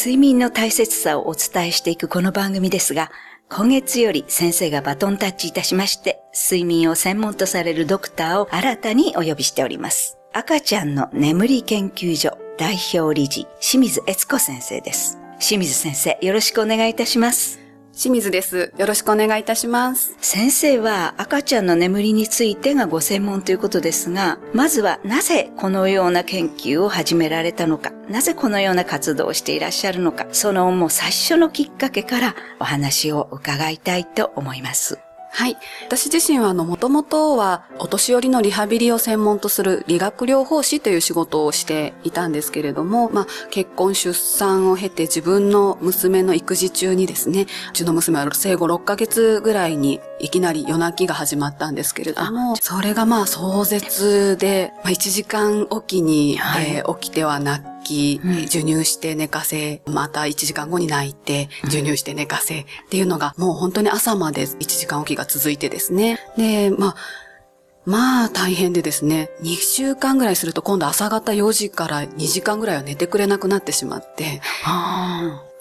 睡眠の大切さをお伝えしていくこの番組ですが、今月より先生がバトンタッチいたしまして、睡眠を専門とされるドクターを新たにお呼びしております。赤ちゃんの眠り研究所代表理事、清水悦子先生です。清水先生、よろしくお願いいたします。清水です。よろしくお願いいたします。先生は赤ちゃんの眠りについてがご専門ということですが、まずはなぜこのような研究を始められたのか、なぜこのような活動をしていらっしゃるのか、そのもう最初のきっかけからお話を伺いたいと思います。はい。私自身は、あの、もともとは、お年寄りのリハビリを専門とする理学療法士という仕事をしていたんですけれども、まあ、結婚、出産を経て自分の娘の育児中にですね、うちの娘は生後6ヶ月ぐらいにいきなり夜泣きが始まったんですけれども、それがまあ壮絶で、まあ、1時間おきに、はい、えー、起きては泣き、授乳して寝かせ、また1時間後に泣いて、授乳して寝かせっていうのが、もう本当に朝まで1時間おきが続いてですね。で、まあ、まあ大変でですね、2週間ぐらいすると今度朝方4時から2時間ぐらいは寝てくれなくなってしまって、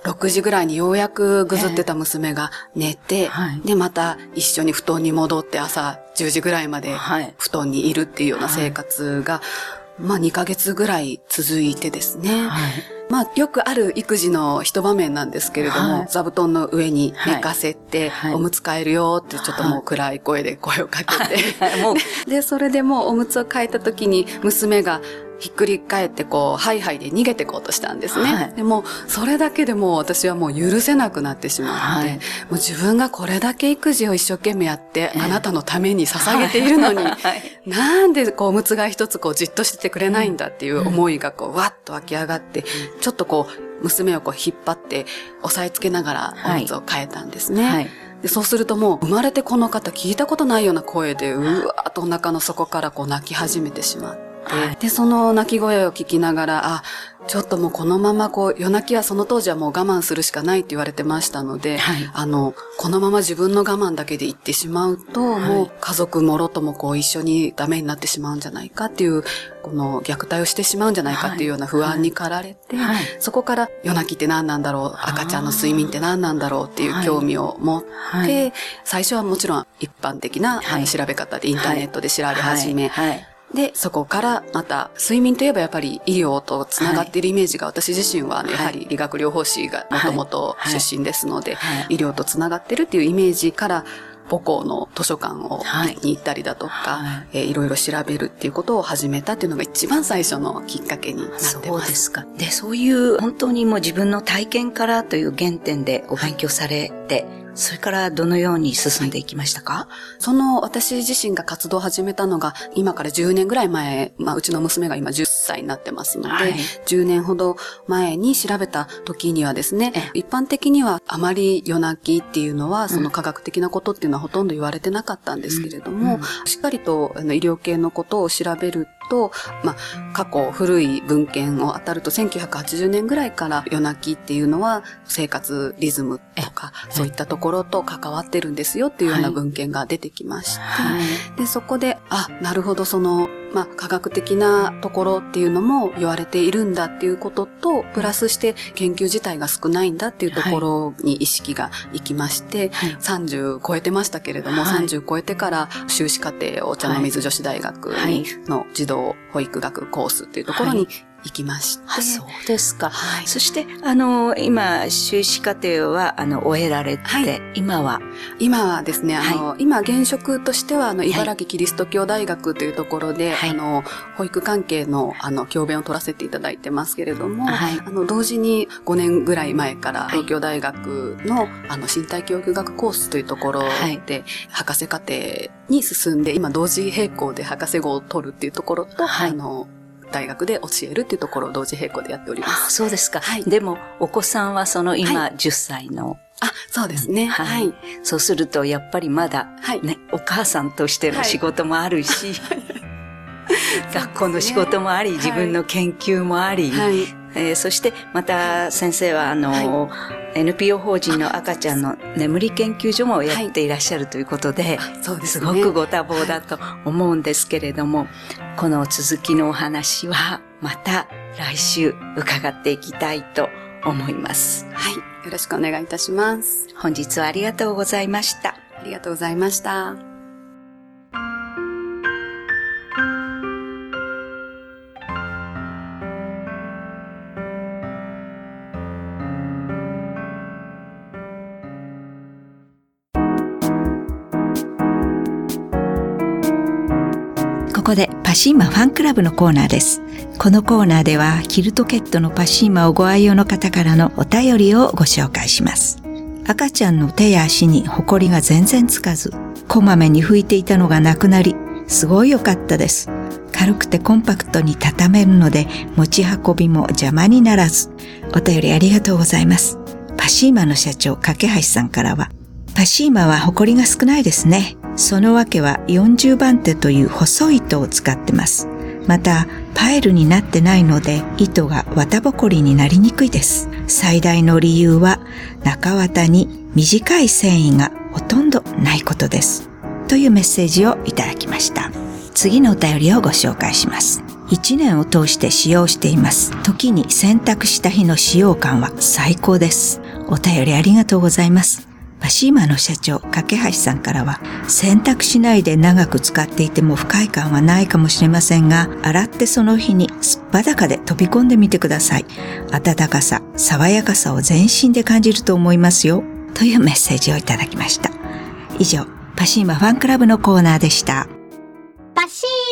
6時ぐらいにようやくぐずってた娘が寝て、えーはい、で、また一緒に布団に戻って朝10時ぐらいまで布団にいるっていうような生活が、まあ2ヶ月ぐらい続いてですね。はい、まあよくある育児の一場面なんですけれども、はい、座布団の上に寝かせて、はい、おむつ替えるよってちょっともう暗い声で声をかけて、で、それでもうおむつを替えた時に娘がひっくり返ってこう、ハイハイで逃げてこうとしたんですね。はい、でも、それだけでも私はもう許せなくなってしまって、はい、もう自分がこれだけ育児を一生懸命やって、あなたのために捧げているのに、はい、なんでこう、むつが一つこう、じっとしててくれないんだっていう思いがこう、わっと湧き上がって、ちょっとこう、娘をこう引っ張って押さえつけながらおむつを変えたんですね。でそうするともう生まれてこの方聞いたことないような声でうわーっとお腹の底からこう泣き始めてしまって。はい、で、その泣き声を聞きながら、あ、ちょっともうこのままこう、夜泣きはその当時はもう我慢するしかないって言われてましたので、はい、あの、このまま自分の我慢だけで言ってしまうと、はい、もう家族もろともこう一緒にダメになってしまうんじゃないかっていう、この虐待をしてしまうんじゃないかっていうような不安に駆られて、はい、そこから夜泣きって何なんだろう、赤ちゃんの睡眠って何なんだろう？っていう興味を持って、最初はもちろん一般的な、調べ方でインターネットで調べ始め、で、そこからまた、睡眠といえばやっぱり医療とつながっているイメージが私自身は、やはり理学療法士がもともと出身ですので、医療とつながってるっていうイメージから、母校の図書館をに行ったりだとか、はい、えー、いろいろ調べるっていうことを始めたっていうのが一番最初のきっかけになってます。そうですか。で、そういう本当にもう自分の体験からという原点でお勉強されて、はいそれからどのように進んでいきましたか？その私自身が活動を始めたのが今から10年ぐらい前、まあうちの娘が今10歳になってますので、はい、10年ほど前に調べた時にはですね、一般的にはあまり夜泣きっていうのはその科学的なことっていうのはほとんど言われてなかったんですけれども、うん。うん、しっかりとあの医療系のことを調べると、まあ、過去古い文献を当たると1980年ぐらいから夜泣きっていうのは生活リズムとかそういったところと関わってるんですよっていうような文献が出てきまして、はい、で、そこで、あ、なるほどそのまあ、科学的なところっていうのも言われているんだっていうことと、プラスして研究自体が少ないんだっていうところに意識がいきまして、はい、30超えてましたけれども、はい、30超えてから修士課程お茶の水女子大学の児童保育学コースっていうところに行きまして。あ、そうですか。はい、そして、あの、今、修士課程は、あの、終えられて、はい、今は？今はですね、あの、はい、今、現職としては、あの、茨城キリスト教大学というところで、あの、保育関係の、あの、教鞭を取らせていただいてますけれども、あの、同時に5年ぐらい前から、東京大学の、あの、身体教育学コースというところで、博士課程に進んで、今、同時並行で博士号を取るっていうところと、あの、大学で教えるっていうところを同時並行でやっております。そうですか。はい。でも、お子さんはその今、はい、10歳の。あ、そうですね。はい。そうすると、やっぱりまだ、はい、ね、お母さんとしての仕事もあるし、学校の仕事もあり、自分の研究もあり、はい、えー、そしてまた先生はあの、はい、NPO 法人の赤ちゃんの眠り研究所もやっていらっしゃるということで、はい、そうです、ね、すごくご多忙だと思うんですけれども、この続きのお話はまた来週伺っていきたいと思います。はい。よろしくお願いいたします。本日はありがとうございました。ありがとうございました。パシーマファンクラブのコーナーです。このコーナーではキルトケットのパシーマをご愛用の方からのお便りをご紹介します。赤ちゃんの手や足にホコリが全然つかず、こまめに拭いていたのがなくなり、すごい良かったです。軽くてコンパクトに畳めるので持ち運びも邪魔にならず、お便りありがとうございます。パシーマの社長、架橋さんからは、パシーマはホコリが少ないですね。そのわけは40番手という細い糸を使ってます。また、パイルになってないので糸が綿ぼこりになりにくいです。最大の理由は中綿に短い繊維がほとんどないことです。というメッセージをいただきました。次のお便りをご紹介します。1年を通して使用しています。時に洗濯した日の使用感は最高です。お便りありがとうございます。パシーマの社長、架橋さんからは、洗濯しないで長く使っていても不快感はないかもしれませんが、洗ってその日にすっぱだかで飛び込んでみてください。暖かさ、爽やかさを全身で感じると思いますよ。というメッセージをいただきました。以上、パシーマファンクラブのコーナーでした。パシー